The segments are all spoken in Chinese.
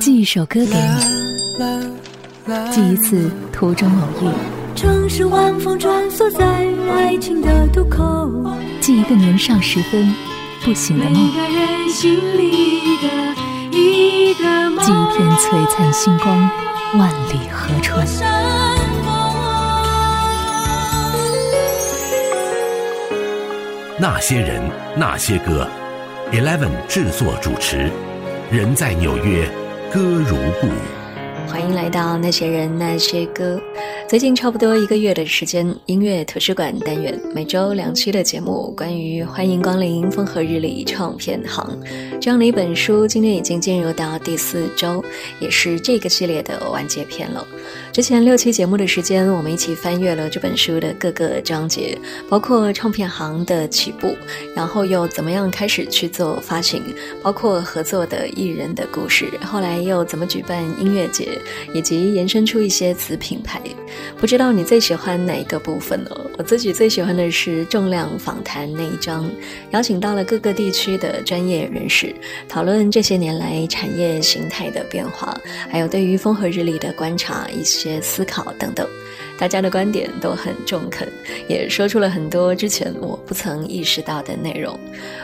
寄一首歌给你，寄一次途中偶遇。城市晚风穿梭在爱情的渡口，寄一个年少时分不醒的梦。每个人心里的一个梦。寄一片璀璨星光，万里河川。那些人，那些歌，Eleven 制作主持。人在纽约，歌如故。欢迎来到那些人那些歌。最近差不多一个月的时间，音乐图书馆单元每周两期的节目，关于欢迎光临风和日丽唱片行这样的一本书，今天已经进入到第四周，也是这个系列的完结篇了。之前六期节目的时间，我们一起翻阅了这本书的各个章节，包括唱片行的起步，然后又怎么样开始去做发行，包括合作的艺人的故事，后来又怎么举办音乐节，以及延伸出一些子品牌。不知道你最喜欢哪一个部分呢？我自己最喜欢的是重量访谈那一章，邀请到了各个地区的专业人士，讨论这些年来产业形态的变化，还有对于风和日丽的观察、一些思考等等。大家的观点都很中肯，也说出了很多之前我不曾意识到的内容。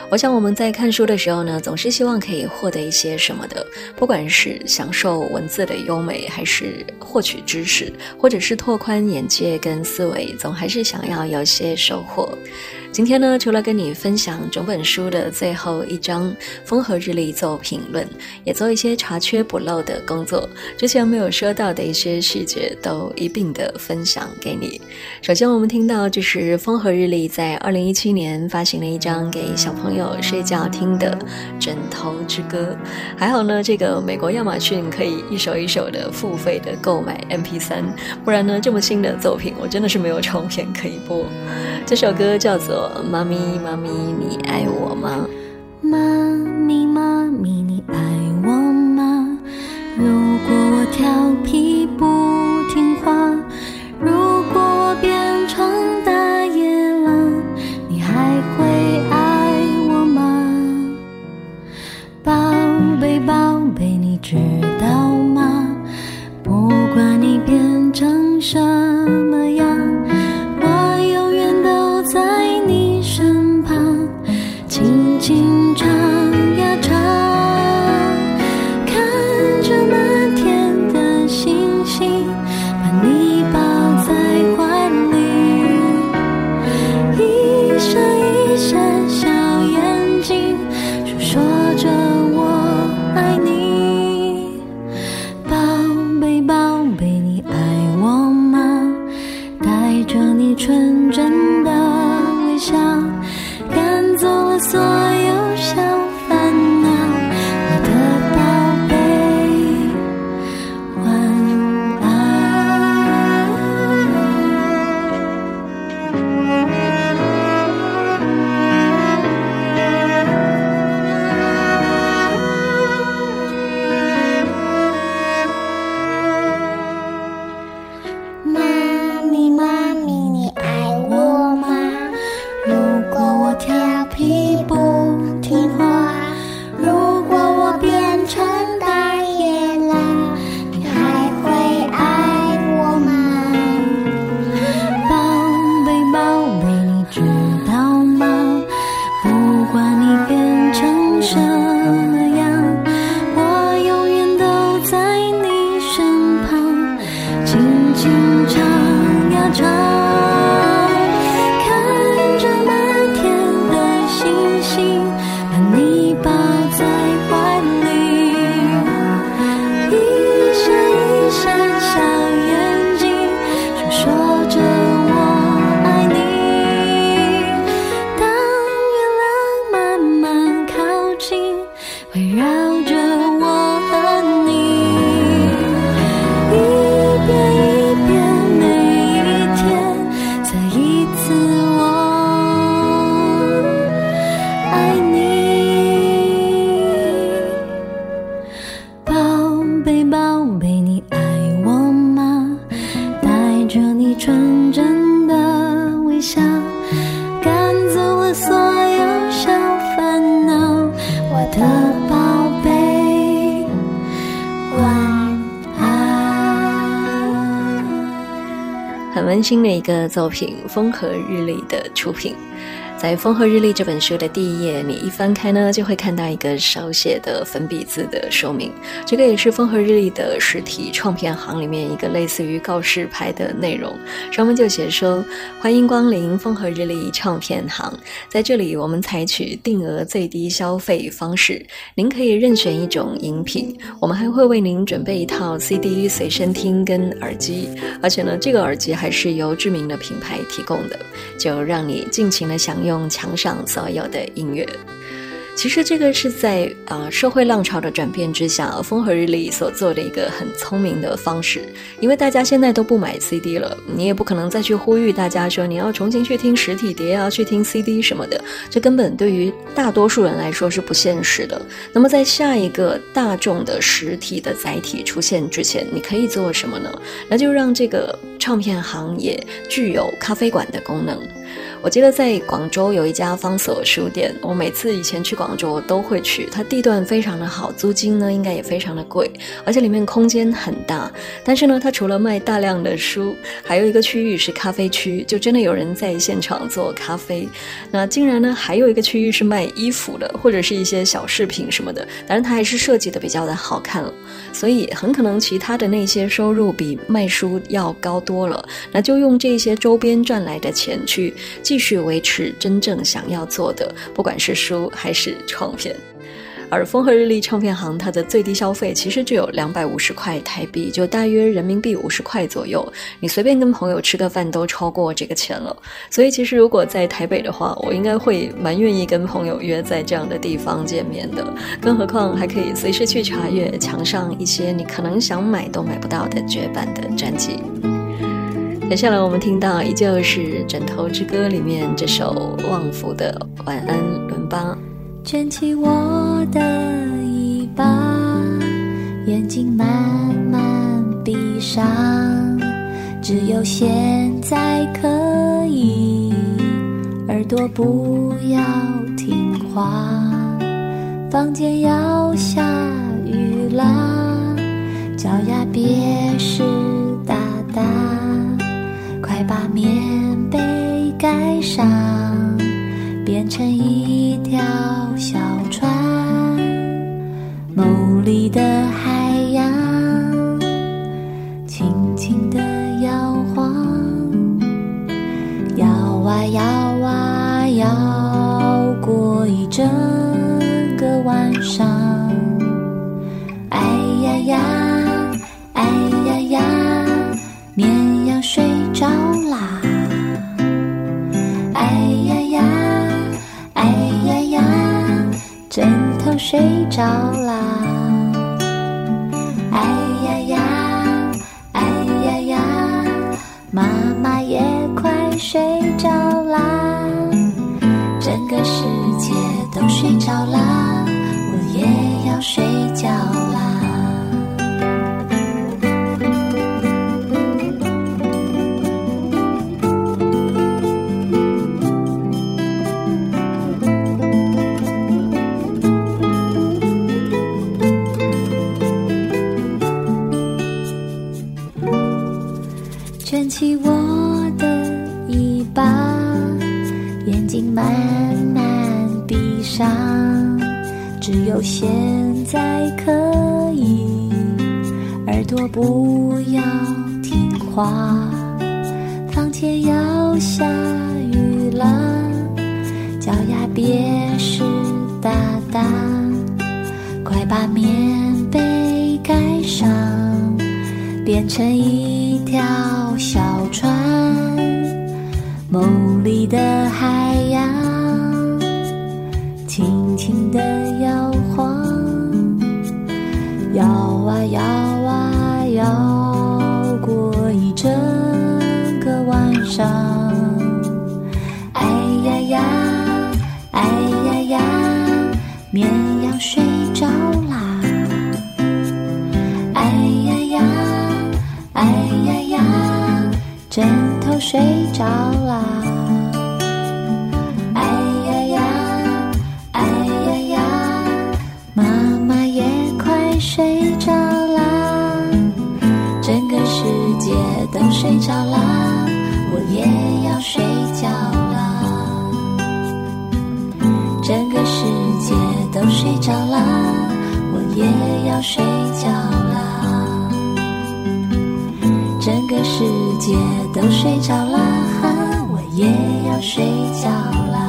我想我们在看书的时候呢，总是希望可以获得一些什么的，不管是享受文字的优美，还是获取知识，或者是拓宽眼界跟思维，总还是想要有些收获。今天呢，除了跟你分享整本书的最后一章风和日丽做评论，也做一些查缺补漏的工作，之前没有说到的一些细节都一并的分享给你。首先，我们听到就是风和日丽在二零一七年发行了一张给小朋友睡觉听的《枕头之歌》，还好呢，这个美国亚马逊可以一首一首的付费的购买 MP 三，不然呢，这么新的作品我真的是没有唱片可以播。这首歌叫做。妈咪，妈咪，你爱我吗？妈咪，妈咪，你爱我吗？如果我调皮不听话，如果我变成大野狼，你还会爱我吗？宝贝，宝贝，你知道吗？不管你变成什很温馨的一个作品，风和日丽的出品。在《风和日丽》这本书的第一页，你一翻开呢，就会看到一个手写的粉笔字的说明。这个也是《风和日丽》的实体唱片行里面一个类似于告示牌的内容，上面就写说：“欢迎光临风和日丽唱片行，在这里我们采取定额最低消费方式，您可以任选一种饮品，我们还会为您准备一套 CD 随身听跟耳机，而且呢，这个耳机还是由知名的品牌提供的，就让你尽情的享用。”用墙上所有的音乐。其实这个是在啊社会浪潮的转变之下，风和日丽所做的一个很聪明的方式。因为大家现在都不买 CD 了，你也不可能再去呼吁大家说你要重新去听实体碟啊，去听 CD 什么的，这根本对于大多数人来说是不现实的。那么在下一个大众的实体的载体出现之前，你可以做什么呢？那就让这个唱片行业具有咖啡馆的功能。我记得在广州有一家方所书店，我每次以前去广州都会去。它地段非常的好，租金呢应该也非常的贵，而且里面空间很大。但是呢，它除了卖大量的书，还有一个区域是咖啡区，就真的有人在现场做咖啡。那竟然呢，还有一个区域是卖衣服的，或者是一些小饰品什么的。当然，它还是设计的比较的好看了，所以很可能其他的那些收入比卖书要高多了。那就用这些周边赚来的钱去。继续维持真正想要做的，不管是书还是唱片。而风和日丽唱片行，它的最低消费其实只有两百五十块台币，就大约人民币五十块左右。你随便跟朋友吃个饭都超过这个钱了。所以其实如果在台北的话，我应该会蛮愿意跟朋友约在这样的地方见面的。更何况还可以随时去查阅墙上一些你可能想买都买不到的绝版的专辑。接下来我们听到依旧是《枕头之歌》里面这首旺福的晚安伦巴。卷起我的衣袖，眼睛慢慢闭上，只有现在可以，耳朵不要听话，房间要下雨啦，脚丫别湿卷起我的尾巴，眼睛慢慢闭上，只有现在可以，耳朵不要听话，房间要下雨了，脚丫别湿哒哒，快把棉被盖上，变成一条。小船，梦里的海睡着啦，哎呀呀，哎呀呀，妈妈也快睡着啦，整个世界都睡着啦。我也要睡觉啦。整个世界都睡着啦，我也要睡觉啦。世界都睡着啦，我也要睡觉啦。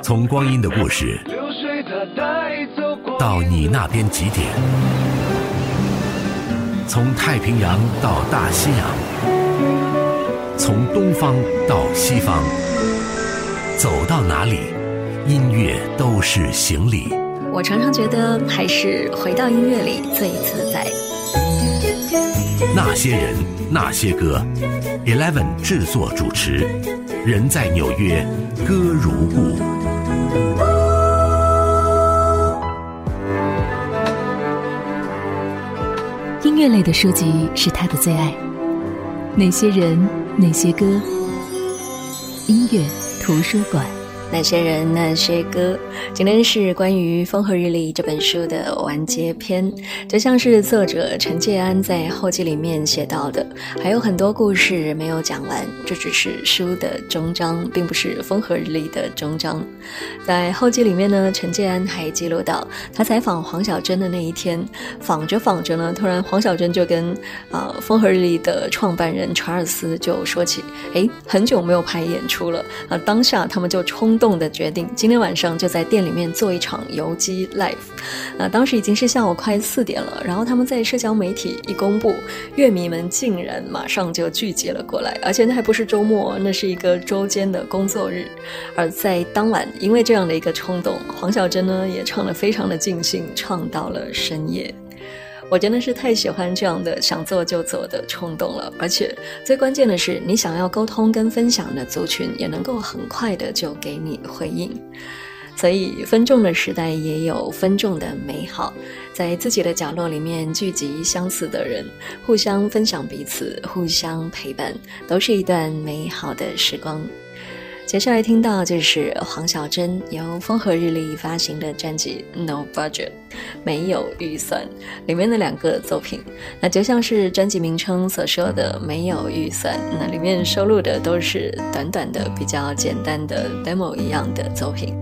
从光阴的故事到你那边几点？从太平洋到大西洋，从东方到西方，走到哪里，音乐都是行李。我常常觉得，还是回到音乐里最自在。那些人，那些歌，Eleven 制作主持，人在纽约，歌如故。音乐类的书籍是他的最爱。哪些人，哪些歌？音乐图书馆。那些人，那些歌。今天是关于《风和日丽》这本书的完结篇，就像是作者陈介安在后记里面写到的，还有很多故事没有讲完，这只是书的终章，并不是《风和日丽》的终章。在后记里面呢，陈介安还记录到，他采访黄小珍的那一天，访着访着呢，突然黄小珍就跟啊《风和日丽》的创办人查尔斯就说起，哎，很久没有排演出了啊，当下他们就冲动的决定，今天晚上就在店里面做一场游击 live。那当时已经是下午快四点了，然后他们在社交媒体一公布，乐迷们竟然马上就聚集了过来，而且那还不是周末，那是一个周间的工作日。而在当晚，因为这样的一个冲动，黄小珍呢也唱得非常的尽兴，唱到了深夜。我真的是太喜欢这样的想做就做的冲动了，而且最关键的是，你想要沟通跟分享的族群也能够很快的就给你回应。所以分众的时代也有分众的美好，在自己的角落里面聚集相似的人，互相分享彼此，互相陪伴，都是一段美好的时光。接下来听到就是黄小珍由风和日丽发行的专辑《No Budget》，没有预算里面的两个作品，那就像是专辑名称所说的“没有预算”，那里面收录的都是短短的、比较简单的 demo 一样的作品。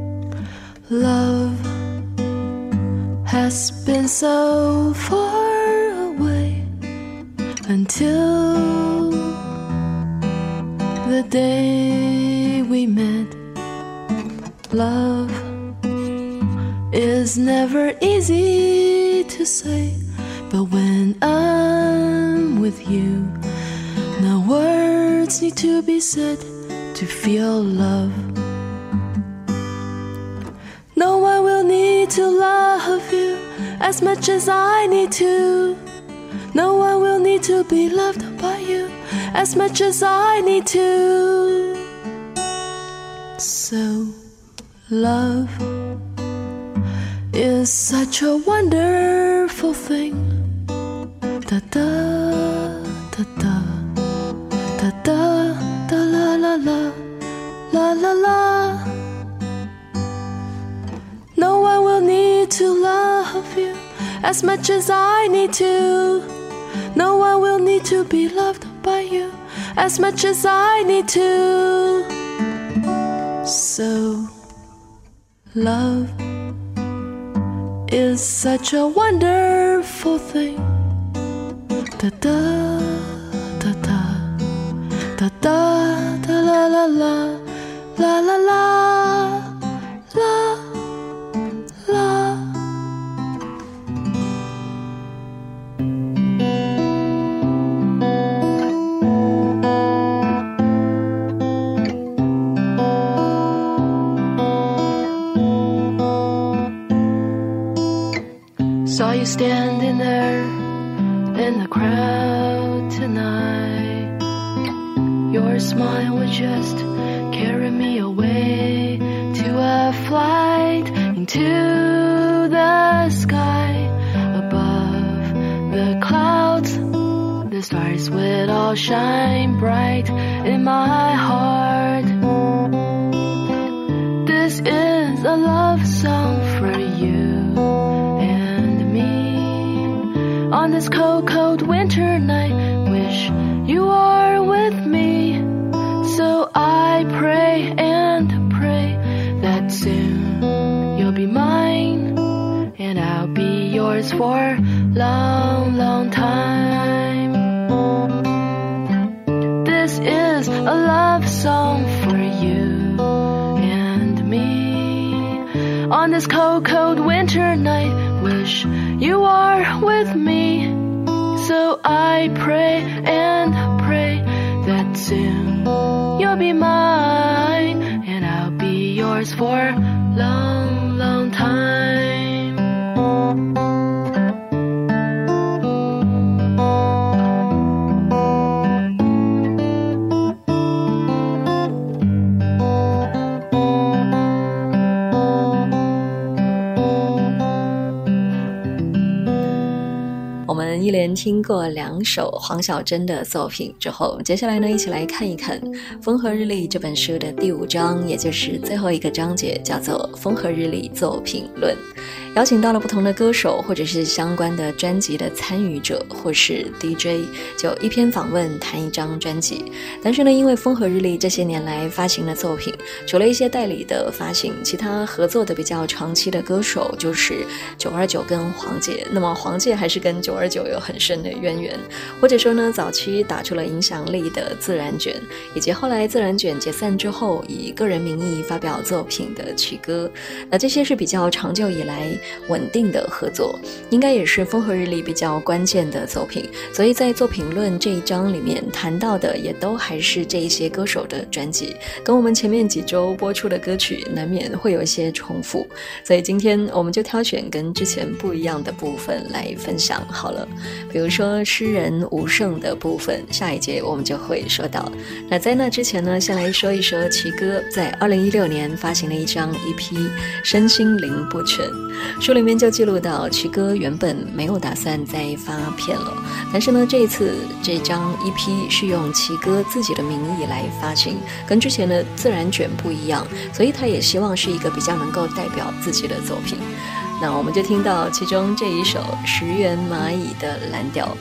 Love has been so far away until the day we met. Love is never easy to say, but when I'm with you, no words need to be said to feel love. No one will need to love you as much as I need to. No one will need to be loved by you as much as I need to. So, love is such a wonderful thing. Da da da da da da da la la la la la la. No one will need to love you as much as I need to. No one will need to be loved by you as much as I need to. So, love is such a wonderful thing. Da da da da da da da la la la la la la stars would all shine bright in my heart. This is a love song for you and me. On this cold, cold winter night, song for you and me. On this cold, cold winter night, wish you are with me. So I pray and pray that soon you'll be mine and I'll be yours for long, long time. 听过两首黄小珍的作品之后，接下来呢，一起来看一看《风和日丽》这本书的第五章，也就是最后一个章节，叫做《风和日丽作品论》。邀请到了不同的歌手，或者是相关的专辑的参与者，或是 DJ，就一篇访问谈一张专辑。但是呢，因为风和日丽这些年来发行的作品，除了一些代理的发行，其他合作的比较长期的歌手就是九二九跟黄玠。那么黄玠还是跟九二九有很深的渊源，或者说呢，早期打出了影响力的自然卷，以及后来自然卷解散之后以个人名义发表作品的曲歌，那这些是比较长久以来。稳定的合作，应该也是风和日丽比较关键的作品。所以在作品论这一章里面谈到的，也都还是这一些歌手的专辑，跟我们前面几周播出的歌曲难免会有一些重复。所以今天我们就挑选跟之前不一样的部分来分享好了。比如说诗人吴胜的部分，下一节我们就会说到。那在那之前呢，先来说一说奇哥在二零一六年发行了一张 EP《身心灵不全》。书里面就记录到，曲哥原本没有打算再发片了，但是呢，这一次这张 EP 是用奇哥自己的名义来发行，跟之前的自然卷不一样，所以他也希望是一个比较能够代表自己的作品。那我们就听到其中这一首石原蚂蚁的蓝调。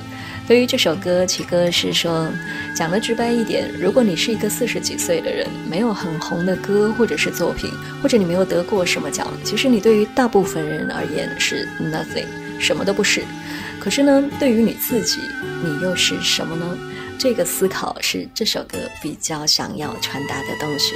对于这首歌，奇哥是说，讲的直白一点，如果你是一个四十几岁的人，没有很红的歌或者是作品，或者你没有得过什么奖，其实你对于大部分人而言是 nothing，什么都不是。可是呢，对于你自己，你又是什么呢？这个思考是这首歌比较想要传达的东西。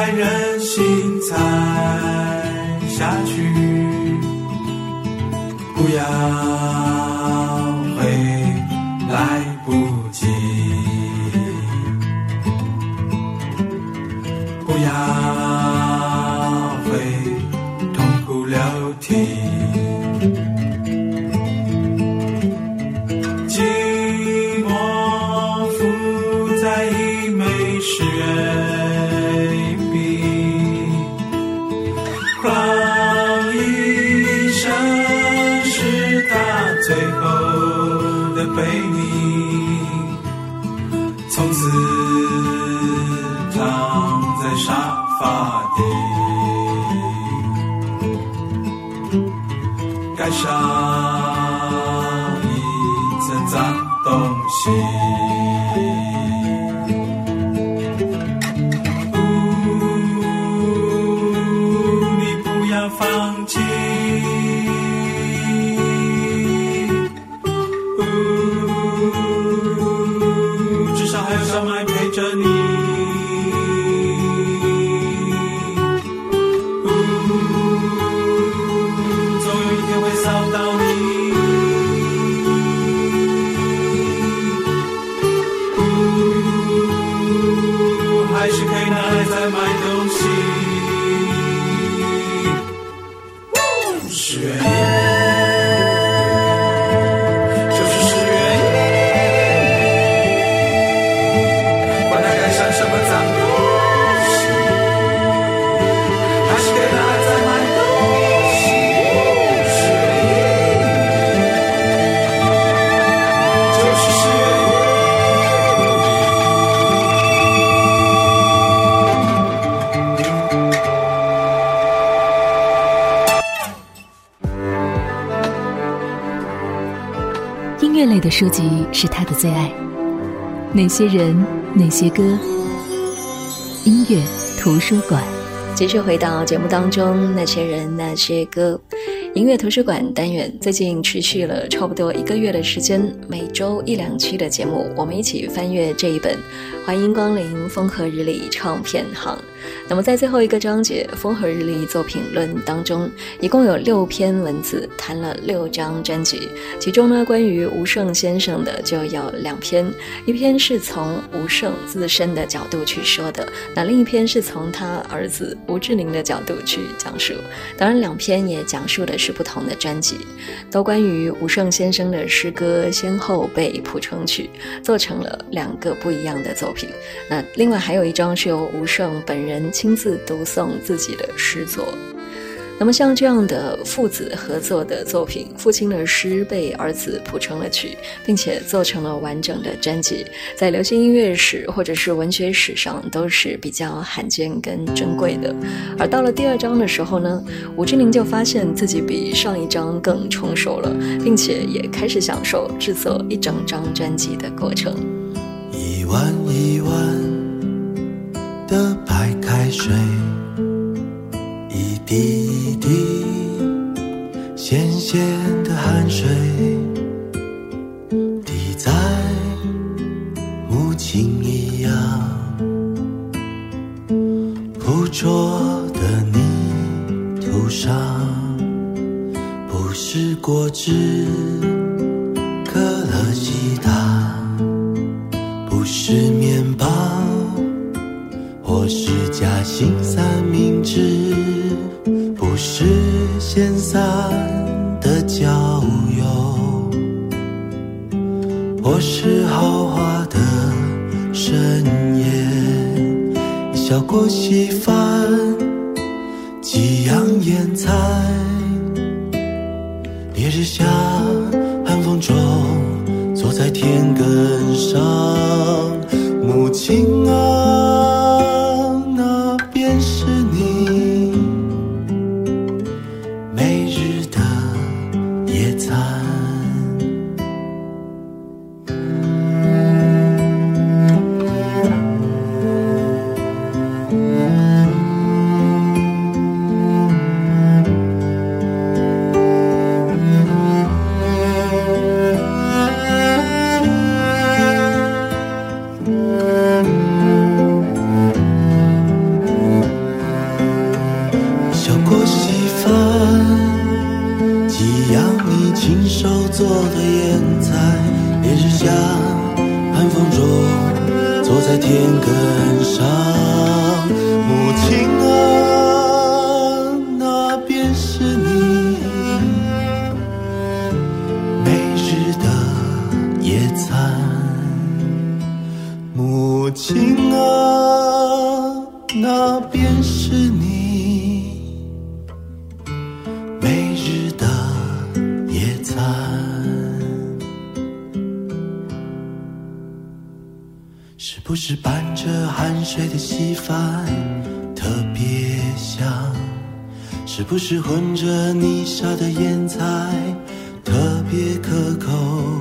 还忍心踩下去？不要书籍是他的最爱。那些人，那些歌，音乐图书馆。继续回到节目当中，那些人，那些歌。音乐图书馆单元最近持续了差不多一个月的时间，每周一两期的节目，我们一起翻阅这一本《欢迎光临风和日丽唱片行》。那么在最后一个章节《风和日丽作品论》当中，一共有六篇文字谈了六张专辑，其中呢关于吴胜先生的就有两篇，一篇是从吴胜自身的角度去说的，那另一篇是从他儿子吴志宁的角度去讲述。当然，两篇也讲述的是不同的专辑，都关于吴胜先生的诗歌先后被谱成曲，做成了两个不一样的作品。那另外还有一张是由吴胜本。人亲自读诵自己的诗作，那么像这样的父子合作的作品，父亲的诗被儿子谱成了曲，并且做成了完整的专辑，在流行音乐史或者是文学史上都是比较罕见跟珍贵的。而到了第二章的时候呢，吴志宁就发现自己比上一章更成熟了，并且也开始享受制作一整张专辑的过程。一万一万。的白开水，一滴咸咸的汗水，滴在母亲一样捕捉的泥土上，不是果汁，可乐西打，不是面包。或是夹心三明治，闲散的郊游，或是豪华的深夜，小锅稀饭，几样腌菜，烈日下，寒风中，坐在田埂上，母亲啊。行啊那便是你。每日的野餐是不是伴着汗水的稀饭特别香？是不是混着泥沙的腌菜特别可口？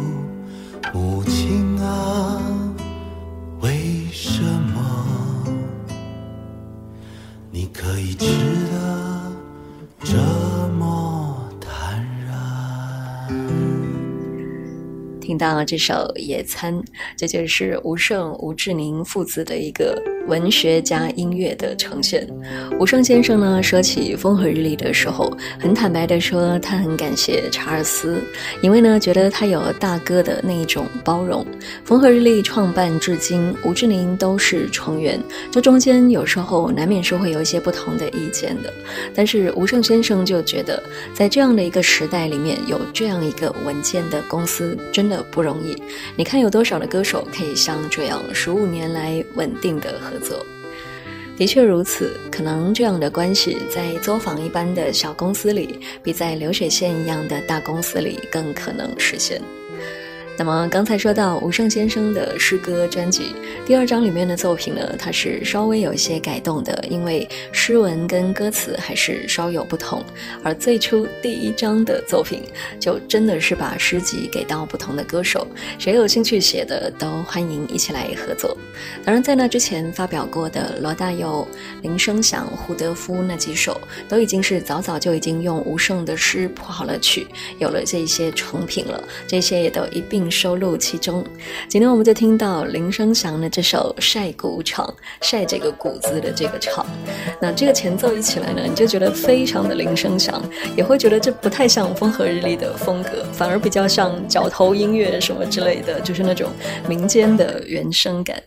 到这首《野餐》，这就是吴胜、吴志宁父子的一个。文学加音乐的呈现，吴胜先生呢说起《风和日丽》的时候，很坦白的说，他很感谢查尔斯，因为呢觉得他有大哥的那一种包容。《风和日丽》创办至今，吴志宁都是成员，这中间有时候难免是会有一些不同的意见的。但是吴胜先生就觉得，在这样的一个时代里面，有这样一个稳健的公司真的不容易。你看有多少的歌手可以像这样十五年来稳定的合。作的确如此，可能这样的关系在作坊一般的小公司里，比在流水线一样的大公司里更可能实现。那么刚才说到吴胜先生的诗歌专辑第二章里面的作品呢，它是稍微有一些改动的，因为诗文跟歌词还是稍有不同。而最初第一章的作品，就真的是把诗集给到不同的歌手，谁有兴趣写的都欢迎一起来合作。当然，在那之前发表过的罗大佑、林声祥、胡德夫那几首，都已经是早早就已经用吴胜的诗谱好了曲，有了这些成品了，这些也都一并。收录其中，今天我们就听到林生祥的这首《晒谷场》，晒这个谷子的这个场。那这个前奏一起来呢，你就觉得非常的林生祥，也会觉得这不太像风和日丽的风格，反而比较像角头音乐什么之类的，就是那种民间的原声感。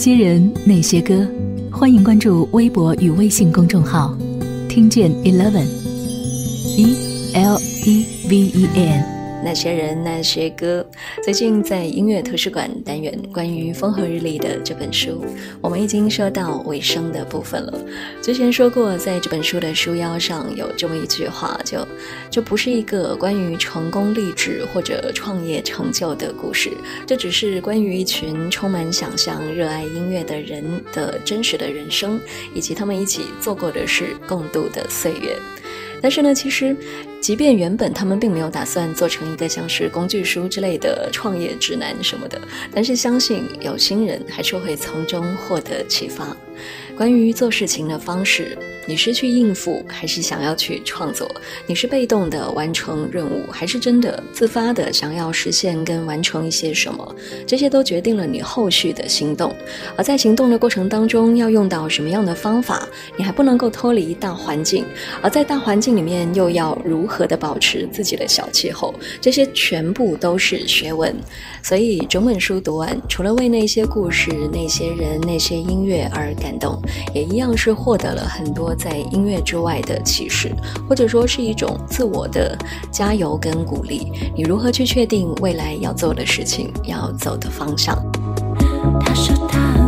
些人，那些歌，欢迎关注微博与微信公众号，听见 Eleven，E L E V E N。那些人，那些歌。最近在音乐图书馆单元，关于风和日丽的这本书，我们已经说到尾声的部分了。之前说过，在这本书的书腰上有这么一句话，就这不是一个关于成功励志或者创业成就的故事，这只是关于一群充满想象、热爱音乐的人的真实的人生，以及他们一起做过的事、共度的岁月。但是呢，其实，即便原本他们并没有打算做成一个像是工具书之类的创业指南什么的，但是相信有心人还是会从中获得启发。关于做事情的方式。你是去应付，还是想要去创作？你是被动的完成任务，还是真的自发的想要实现跟完成一些什么？这些都决定了你后续的行动。而在行动的过程当中，要用到什么样的方法？你还不能够脱离大环境，而在大环境里面又要如何的保持自己的小气候？这些全部都是学问。所以整本书读完，除了为那些故事、那些人、那些音乐而感动，也一样是获得了很多。在音乐之外的启示，或者说是一种自我的加油跟鼓励。你如何去确定未来要做的事情，要走的方向？他说他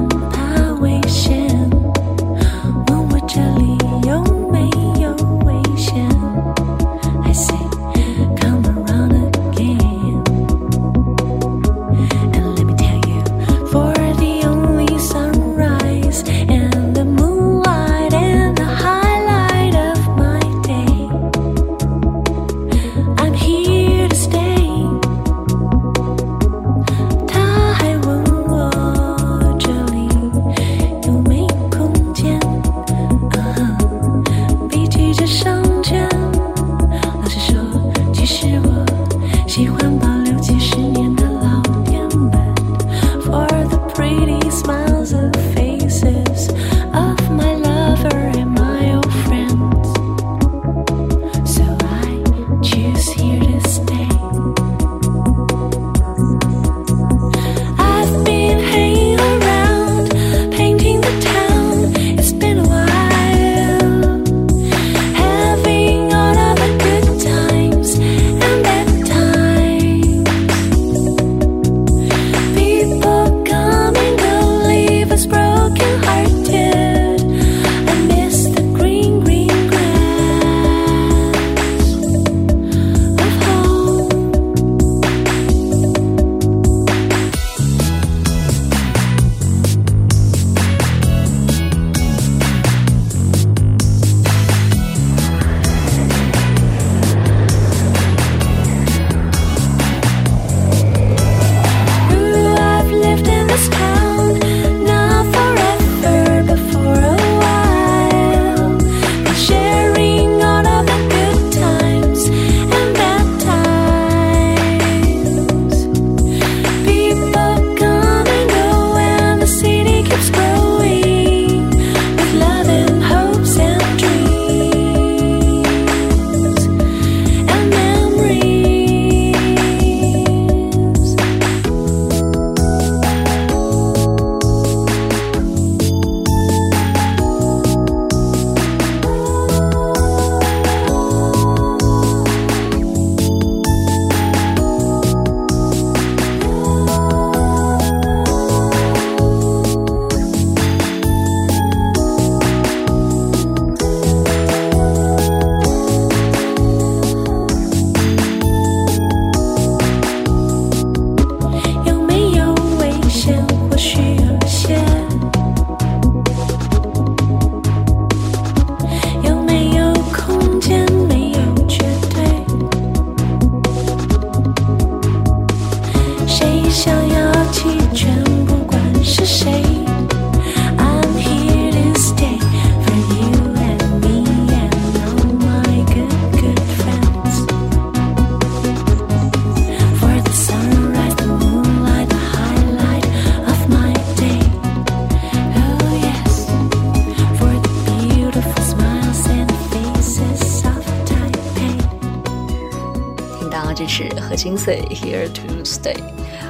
心碎《Here to Stay》，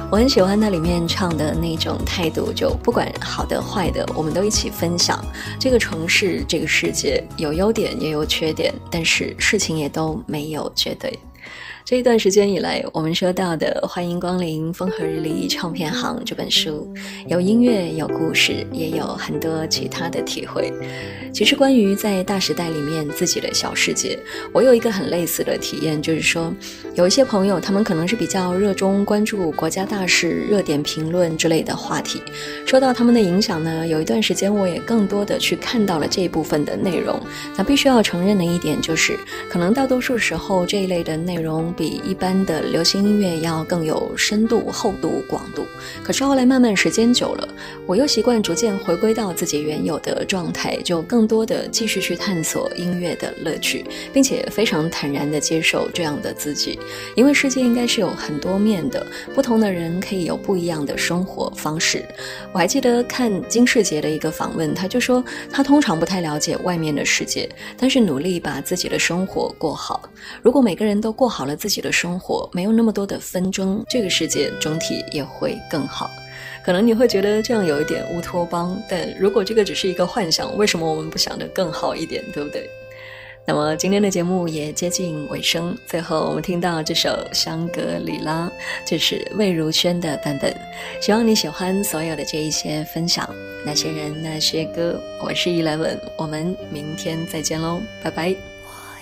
我很喜欢那里面唱的那种态度，就不管好的坏的，我们都一起分享。这个城市，这个世界有优点也有缺点，但是事情也都没有绝对。这一段时间以来，我们说到的《欢迎光临风和日丽唱片行》这本书，有音乐，有故事，也有很多其他的体会。其实，关于在大时代里面自己的小世界，我有一个很类似的体验，就是说，有一些朋友，他们可能是比较热衷关注国家大事、热点评论之类的话题。受到他们的影响呢，有一段时间我也更多的去看到了这一部分的内容。那必须要承认的一点就是，可能大多数时候这一类的内内容比一般的流行音乐要更有深度、厚度、广度。可是后来慢慢时间久了，我又习惯逐渐回归到自己原有的状态，就更多的继续去探索音乐的乐趣，并且非常坦然的接受这样的自己，因为世界应该是有很多面的，不同的人可以有不一样的生活方式。我还记得看金世杰的一个访问，他就说他通常不太了解外面的世界，但是努力把自己的生活过好。如果每个人都过好了自己的生活，没有那么多的纷争，这个世界整体也会更好。可能你会觉得这样有一点乌托邦，但如果这个只是一个幻想，为什么我们不想得更好一点，对不对？那么今天的节目也接近尾声，最后我们听到这首《香格里拉》，这是魏如萱的版本。希望你喜欢所有的这一些分享，那些人那些歌。我是 Eleven，我们明天再见喽，拜拜。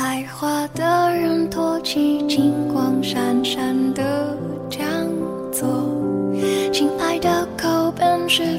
动，有才华的人托起金光闪闪的讲座。亲爱的口本是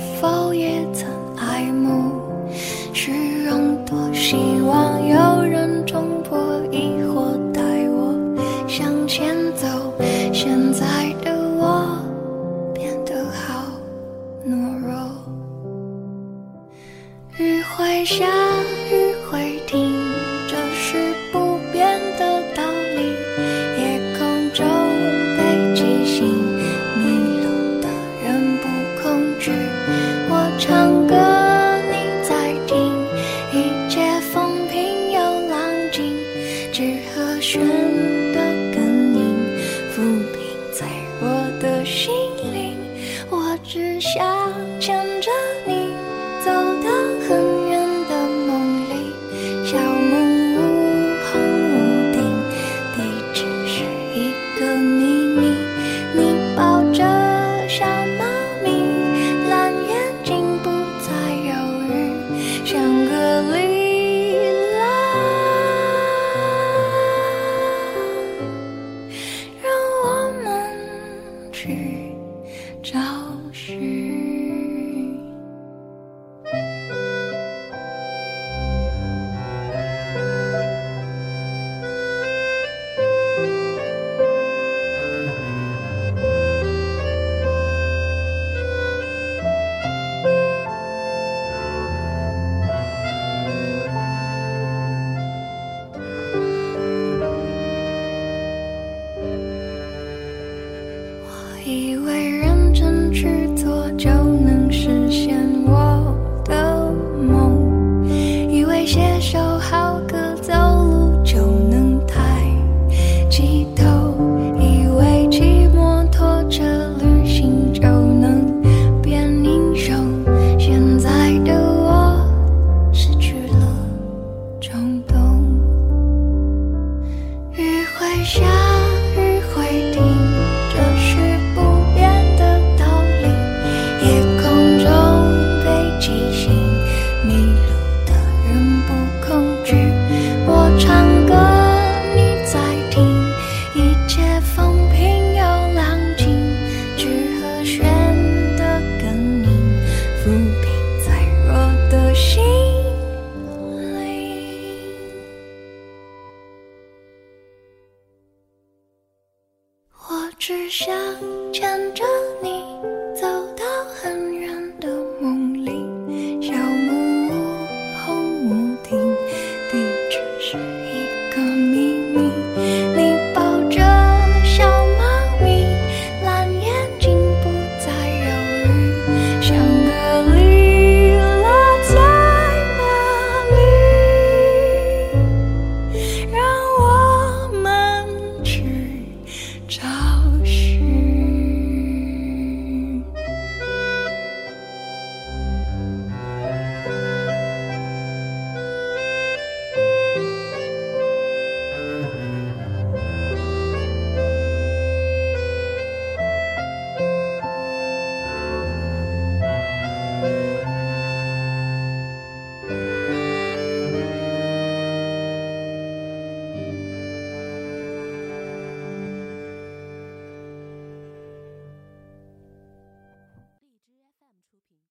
我只想牵着